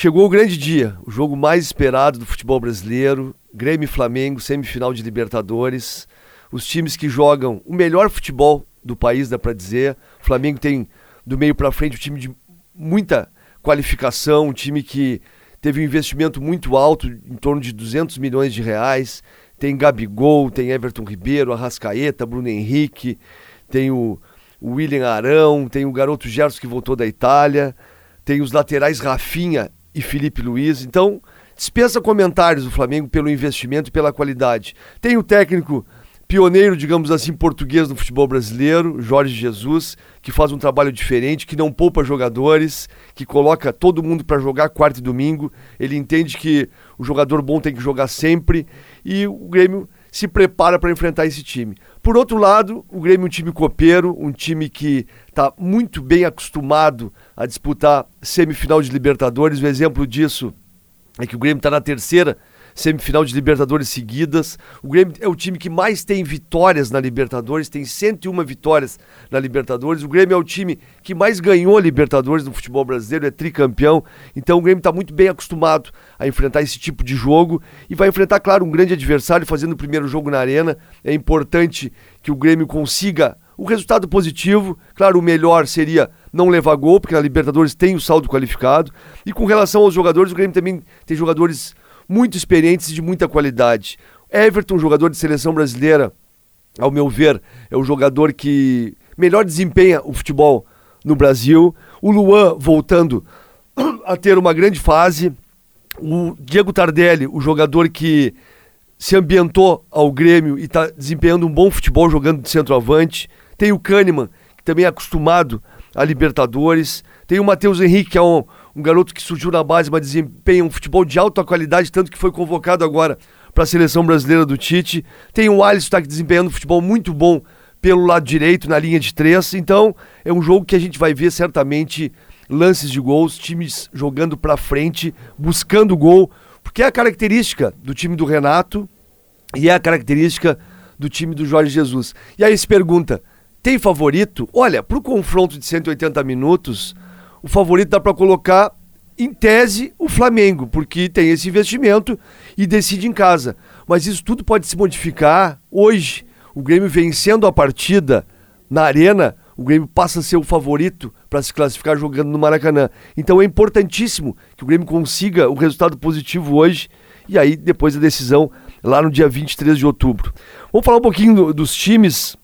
Chegou o grande dia, o jogo mais esperado do futebol brasileiro, Grêmio e Flamengo, semifinal de Libertadores. Os times que jogam o melhor futebol do país, dá para dizer. O Flamengo tem do meio para frente um time de muita qualificação, um time que teve um investimento muito alto, em torno de 200 milhões de reais. Tem Gabigol, tem Everton Ribeiro, Arrascaeta, Bruno Henrique, tem o, William Arão, tem o garoto Gerson que voltou da Itália, tem os laterais Rafinha e Felipe Luiz. Então, dispensa comentários do Flamengo pelo investimento e pela qualidade. Tem o técnico pioneiro, digamos assim, português no futebol brasileiro, Jorge Jesus, que faz um trabalho diferente, que não poupa jogadores, que coloca todo mundo para jogar quarta e domingo. Ele entende que o jogador bom tem que jogar sempre e o Grêmio se prepara para enfrentar esse time. Por outro lado, o Grêmio é um time copeiro, um time que está muito bem acostumado a disputar semifinal de Libertadores. O exemplo disso é que o Grêmio está na terceira semifinal de Libertadores seguidas. O Grêmio é o time que mais tem vitórias na Libertadores, tem 101 vitórias na Libertadores. O Grêmio é o time que mais ganhou Libertadores no futebol brasileiro, é tricampeão. Então o Grêmio está muito bem acostumado a enfrentar esse tipo de jogo e vai enfrentar, claro, um grande adversário fazendo o primeiro jogo na Arena. É importante que o Grêmio consiga o resultado positivo. Claro, o melhor seria não levar gol, porque a Libertadores tem o saldo qualificado. E com relação aos jogadores, o Grêmio também tem jogadores muito experientes e de muita qualidade. Everton, jogador de seleção brasileira, ao meu ver, é o jogador que melhor desempenha o futebol no Brasil. O Luan voltando a ter uma grande fase. O Diego Tardelli, o jogador que se ambientou ao Grêmio e está desempenhando um bom futebol jogando de centroavante. Tem o Kahneman, que também é acostumado a Libertadores. Tem o Matheus Henrique, que é um, um garoto que surgiu na base, mas desempenha um futebol de alta qualidade, tanto que foi convocado agora para a seleção brasileira do Tite. Tem o Alisson está desempenhando um futebol muito bom pelo lado direito, na linha de três. Então, é um jogo que a gente vai ver certamente lances de gols, times jogando para frente, buscando gol, porque é a característica do time do Renato e é a característica do time do Jorge Jesus. E aí se pergunta, tem favorito? Olha, para o confronto de 180 minutos, o favorito dá para colocar em tese o Flamengo, porque tem esse investimento e decide em casa. Mas isso tudo pode se modificar hoje. O Grêmio vencendo a partida na Arena, o Grêmio passa a ser o favorito para se classificar jogando no Maracanã. Então é importantíssimo que o Grêmio consiga o resultado positivo hoje e aí depois a decisão lá no dia 23 de outubro. Vamos falar um pouquinho do, dos times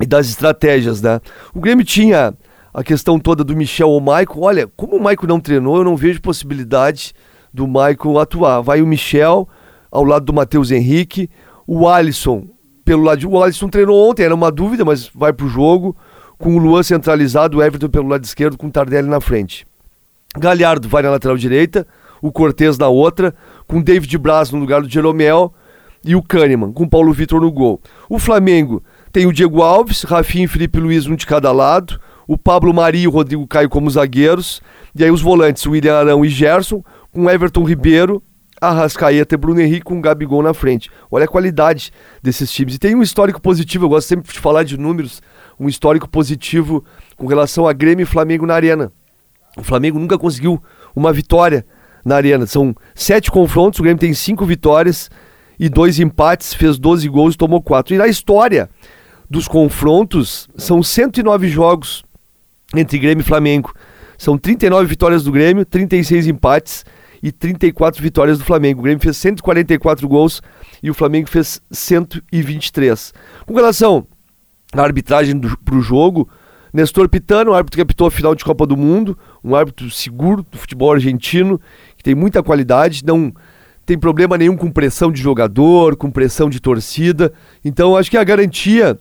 e das estratégias, né? O Grêmio tinha a questão toda do Michel ou Maicon. Olha, como o Maicon não treinou, eu não vejo possibilidade do Maicon atuar. Vai o Michel ao lado do Matheus Henrique, o Alisson pelo lado de... O Alisson treinou ontem, era uma dúvida, mas vai pro jogo. Com o Luan centralizado, o Everton pelo lado esquerdo, com o Tardelli na frente. Galhardo vai na lateral direita, o Cortez na outra, com o David Braz no lugar do Jeromel e o Kahneman, com Paulo Vitor no gol. O Flamengo tem o Diego Alves, Rafinha e Felipe Luiz, um de cada lado o Pablo Mari e o Rodrigo Caio como zagueiros, e aí os volantes, William Arão e Gerson, com Everton Ribeiro, Arrascaeta e Bruno Henrique com Gabigol na frente. Olha a qualidade desses times. E tem um histórico positivo, eu gosto sempre de falar de números, um histórico positivo com relação a Grêmio e Flamengo na Arena. O Flamengo nunca conseguiu uma vitória na Arena. São sete confrontos, o Grêmio tem cinco vitórias e dois empates, fez 12 gols e tomou quatro. E na história dos confrontos, são 109 jogos entre Grêmio e Flamengo. São 39 vitórias do Grêmio, 36 empates e 34 vitórias do Flamengo. O Grêmio fez 144 gols e o Flamengo fez 123. Com relação à arbitragem para o jogo, Nestor Pitano, árbitro que apitou a final de Copa do Mundo, um árbitro seguro do futebol argentino, que tem muita qualidade, não tem problema nenhum com pressão de jogador, com pressão de torcida. Então, acho que é a garantia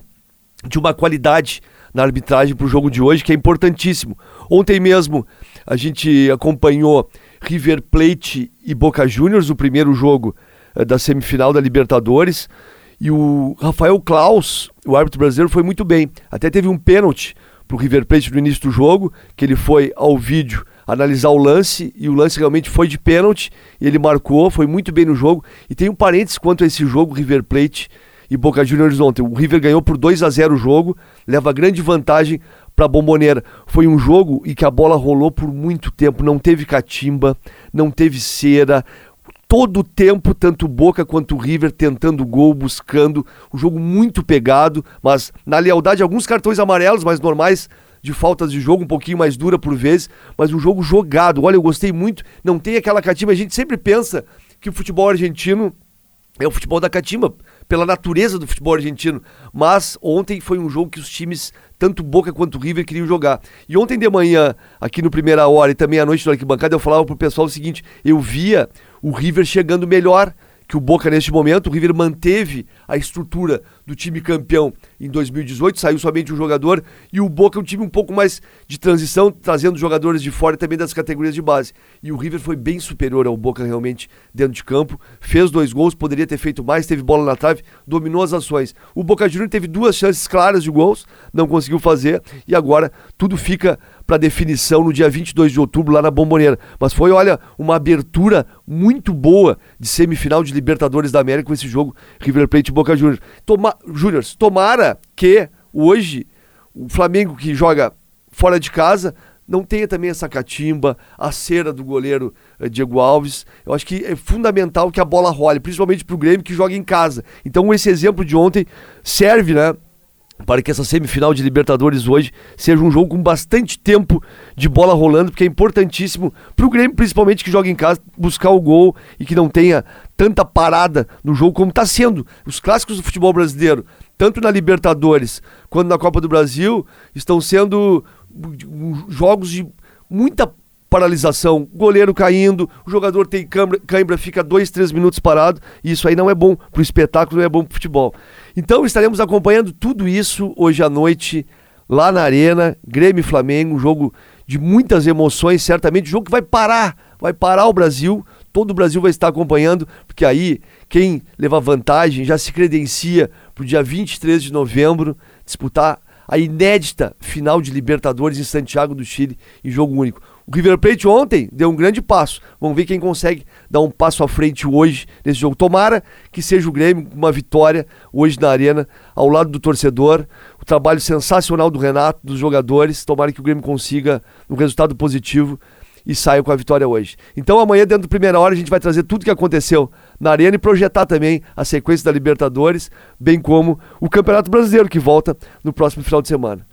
de uma qualidade na arbitragem para o jogo de hoje, que é importantíssimo. Ontem mesmo a gente acompanhou River Plate e Boca Juniors, o primeiro jogo eh, da semifinal da Libertadores. E o Rafael Klaus, o árbitro brasileiro, foi muito bem. Até teve um pênalti para o River Plate no início do jogo, que ele foi ao vídeo analisar o lance e o lance realmente foi de pênalti. Ele marcou, foi muito bem no jogo. E tem um parênteses quanto a esse jogo, River Plate e Boca Juniors ontem. O River ganhou por 2 a 0 o jogo, leva grande vantagem para Bomboneira. Foi um jogo e que a bola rolou por muito tempo, não teve catimba, não teve cera. Todo o tempo, tanto Boca quanto o River tentando gol, buscando. Um jogo muito pegado, mas na lealdade, alguns cartões amarelos, mais normais, de faltas de jogo, um pouquinho mais dura por vezes, mas um jogo jogado. Olha, eu gostei muito. Não tem aquela catimba. A gente sempre pensa que o futebol argentino é o futebol da catimba, pela natureza do futebol argentino. Mas ontem foi um jogo que os times, tanto Boca quanto River, queriam jogar. E ontem de manhã, aqui no Primeira Hora e também à noite no Arquibancada, eu falava pro pessoal o seguinte: eu via o River chegando melhor que o Boca neste momento. O River manteve a estrutura do time campeão em 2018, saiu somente um jogador, e o Boca é um time um pouco mais de transição, trazendo jogadores de fora também das categorias de base. E o River foi bem superior ao Boca realmente dentro de campo, fez dois gols, poderia ter feito mais, teve bola na trave, dominou as ações. O Boca Juniors teve duas chances claras de gols, não conseguiu fazer, e agora tudo fica para definição no dia 22 de outubro lá na Bomboneira. Mas foi, olha, uma abertura muito boa de semifinal de Libertadores da América com esse jogo River Plate e Boca Juniors. Toma, Juniors, tomara que hoje o Flamengo que joga fora de casa não tenha também essa catimba, a cera do goleiro eh, Diego Alves. Eu acho que é fundamental que a bola role, principalmente para o Grêmio que joga em casa. Então esse exemplo de ontem serve, né? Para que essa semifinal de Libertadores hoje seja um jogo com bastante tempo de bola rolando, porque é importantíssimo para o Grêmio, principalmente que joga em casa, buscar o gol e que não tenha tanta parada no jogo como está sendo. Os clássicos do futebol brasileiro, tanto na Libertadores quanto na Copa do Brasil, estão sendo jogos de muita paralisação, goleiro caindo, o jogador tem cãibra, cãibra fica dois, três minutos parado, e isso aí não é bom para o espetáculo, não é bom para o futebol. Então estaremos acompanhando tudo isso hoje à noite lá na Arena, Grêmio e Flamengo, um jogo de muitas emoções, certamente, um jogo que vai parar, vai parar o Brasil, todo o Brasil vai estar acompanhando, porque aí quem levar vantagem já se credencia para o dia 23 de novembro disputar a inédita final de Libertadores em Santiago do Chile em jogo único. O River Plate ontem deu um grande passo. Vamos ver quem consegue dar um passo à frente hoje nesse jogo. Tomara que seja o Grêmio uma vitória hoje na Arena, ao lado do torcedor. O trabalho sensacional do Renato, dos jogadores. Tomara que o Grêmio consiga um resultado positivo e saia com a vitória hoje. Então amanhã, dentro da primeira hora, a gente vai trazer tudo o que aconteceu na Arena e projetar também a sequência da Libertadores, bem como o Campeonato Brasileiro que volta no próximo final de semana.